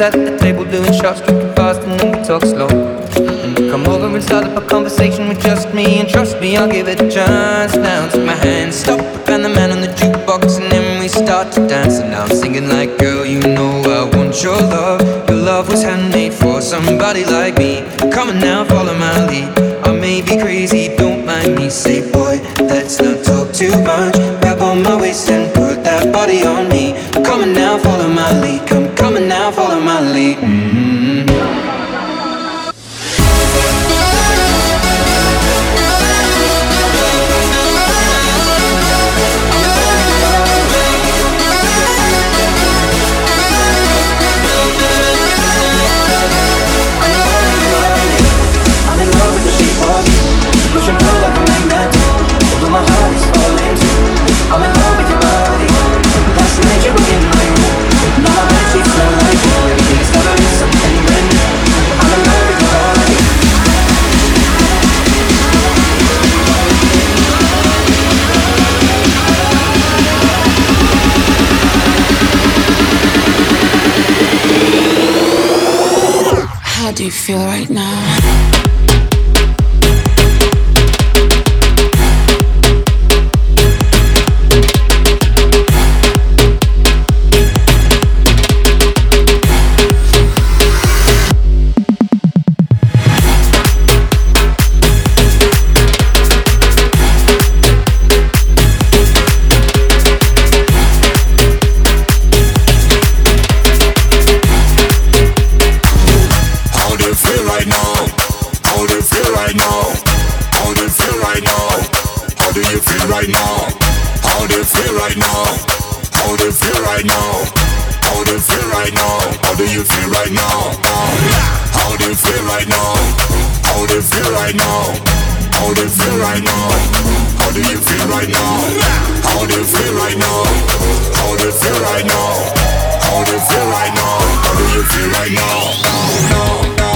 my at the table doing shots, drinking fast, and then we talk slow. And you come over and start up a conversation with just me, and trust me, I'll give it a chance. Now take my hand, stop, and the man on the jukebox, and then we start to dance. And now I'm singing like, girl, you know I want your love. Your love was handmade for somebody like me. Do you feel right now? How do you feel right now? How do you feel right now? No, no.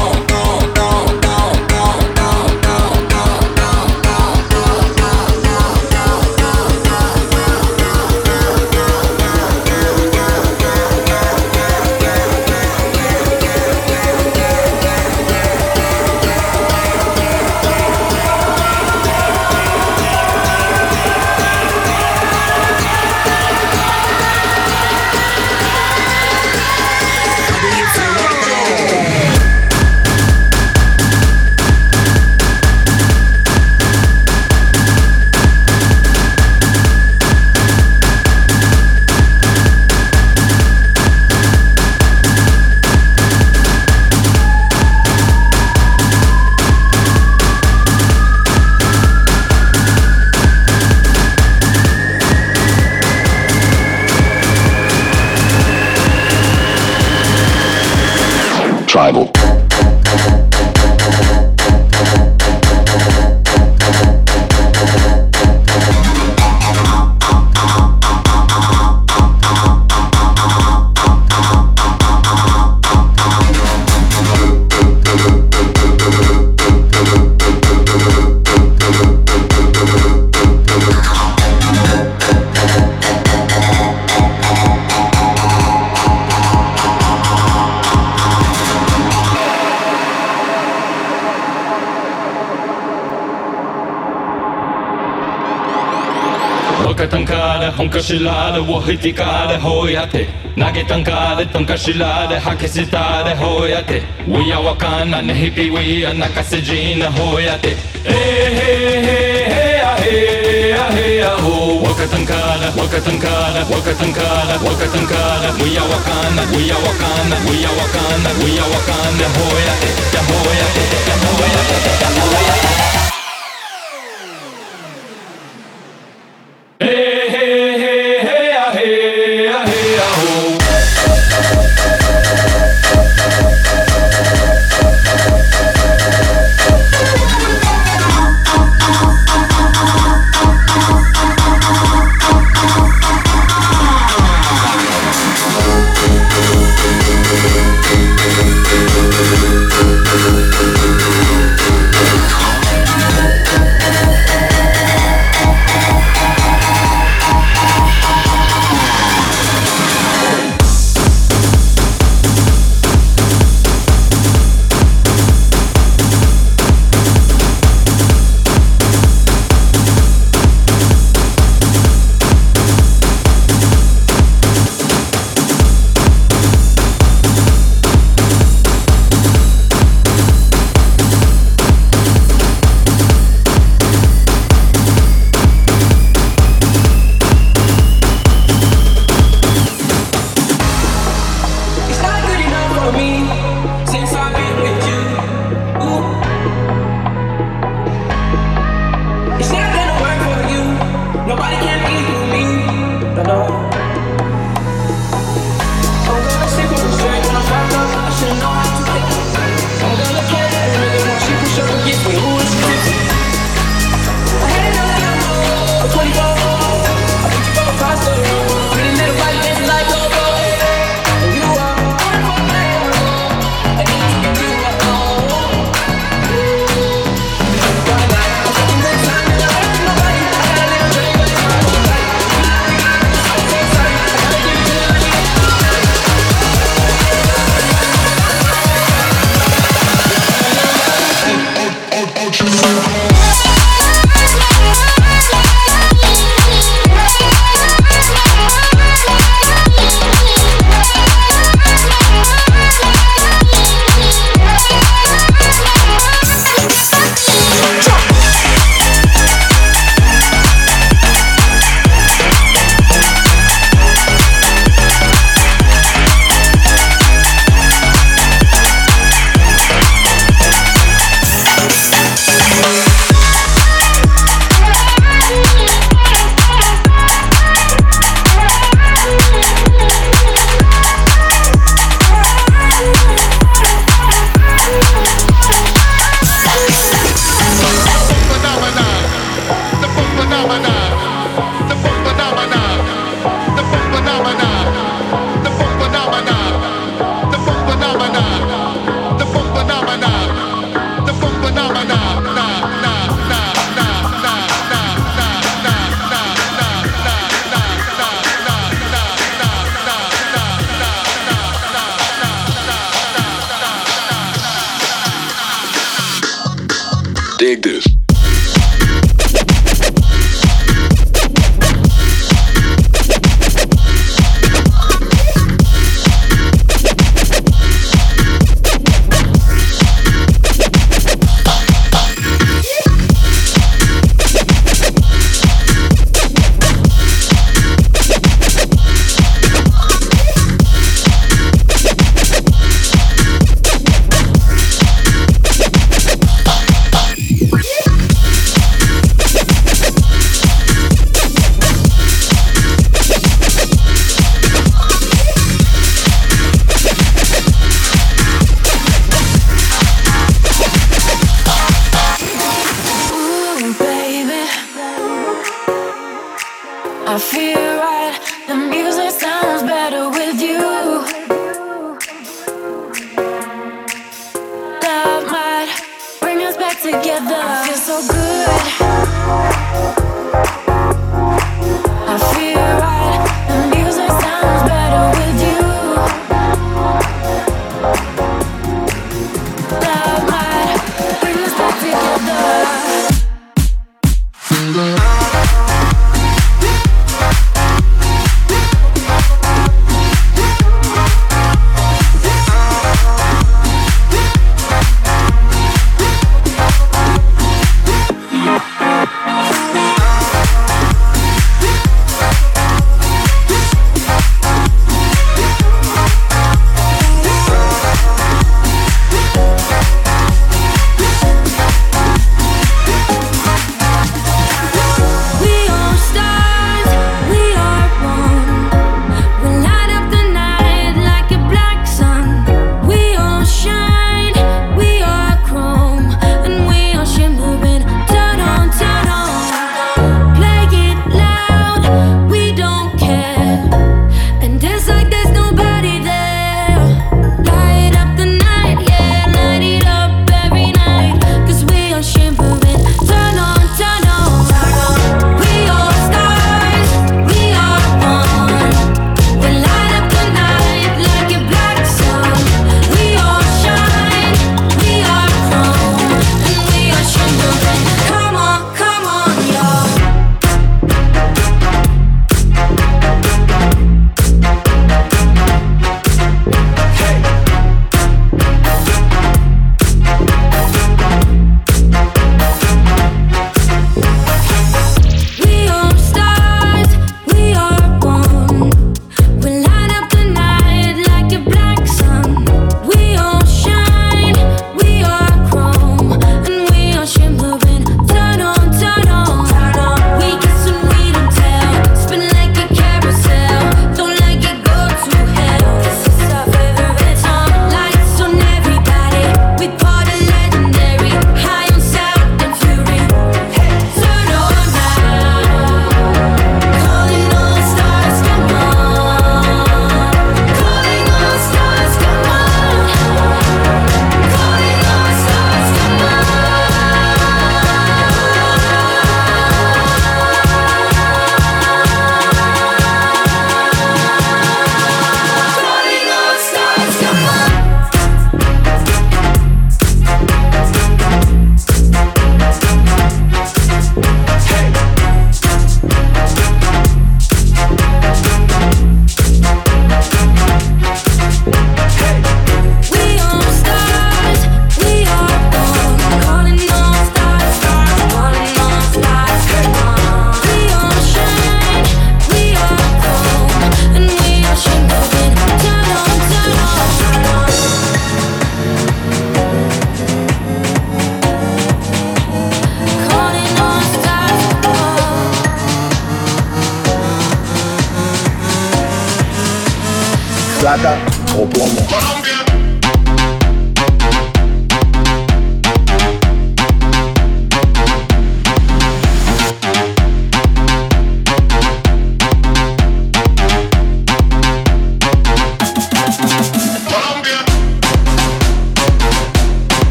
しられを引かれほやて投げたんかれとんかしられ吐き捨てれほやて We are わかんなねひぴ We are 泣かせじなほやてえへへへやへやへやほわかたんからわかたんからわかたんからわかたんから We are わかんな We are わかんな We are わかんな We are わかんなほやてやほやてやほやてやほやて so good.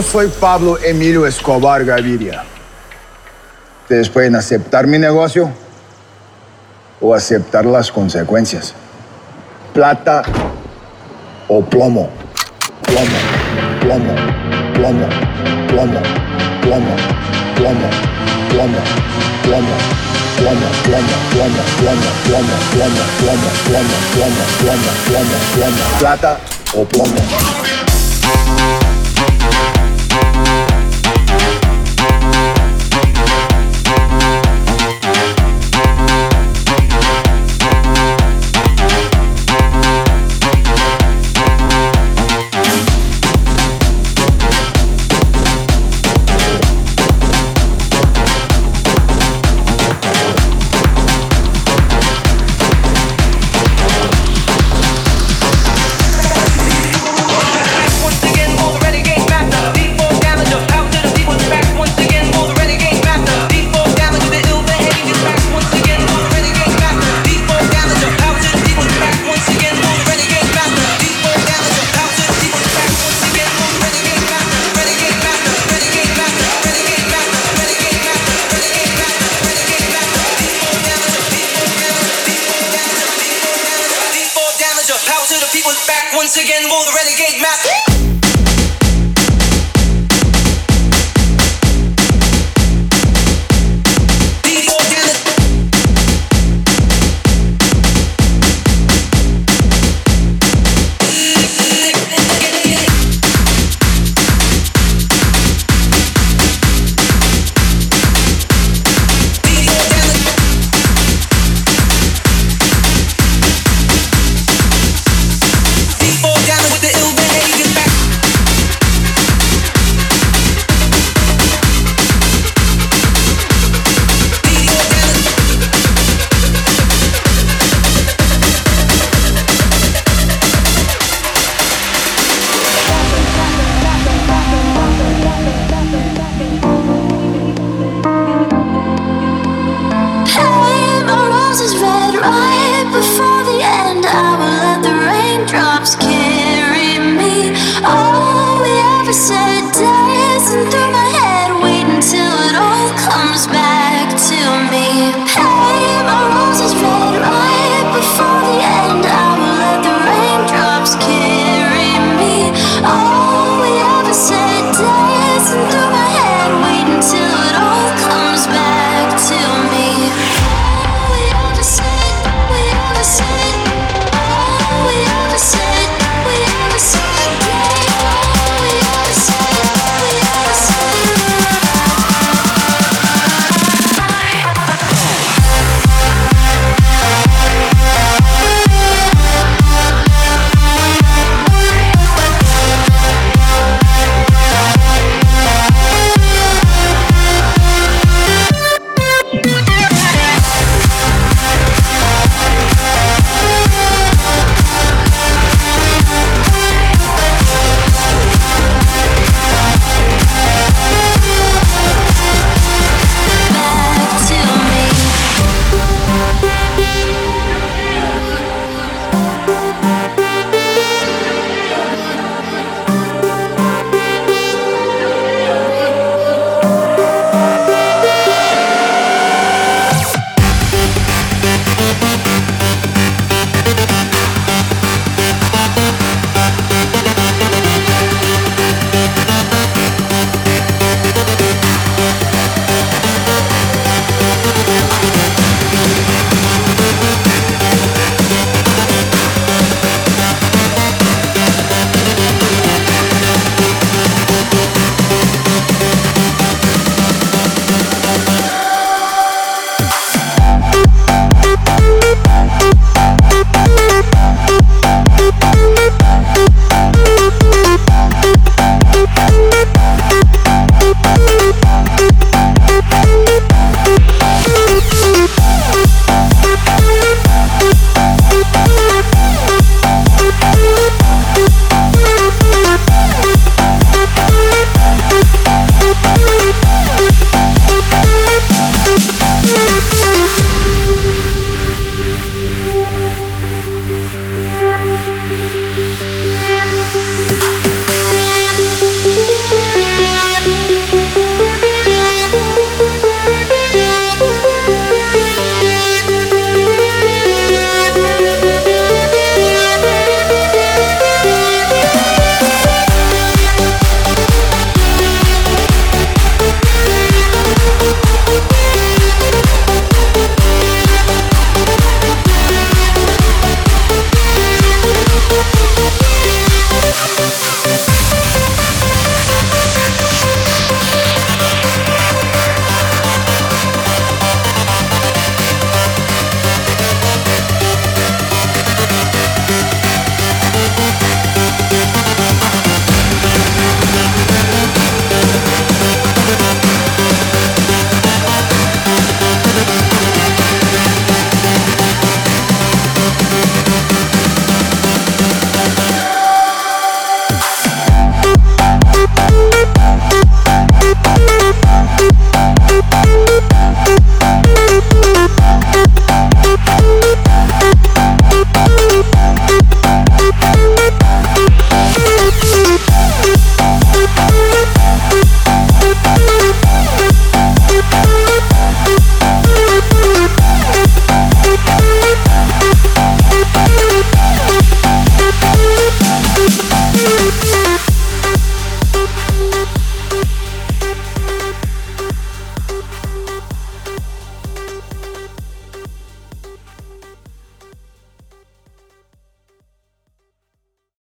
Yo soy Pablo Emilio Escobar Gaviria. Ustedes pueden aceptar mi negocio o aceptar las consecuencias. Plata o plomo. Plomo, plomo, plomo, plomo, plomo, plomo, plomo, plomo. Plomo, plomo, plomo, plomo, plomo, plomo, plomo, plomo, plomo, plomo, plomo, plomo, plata o plomo.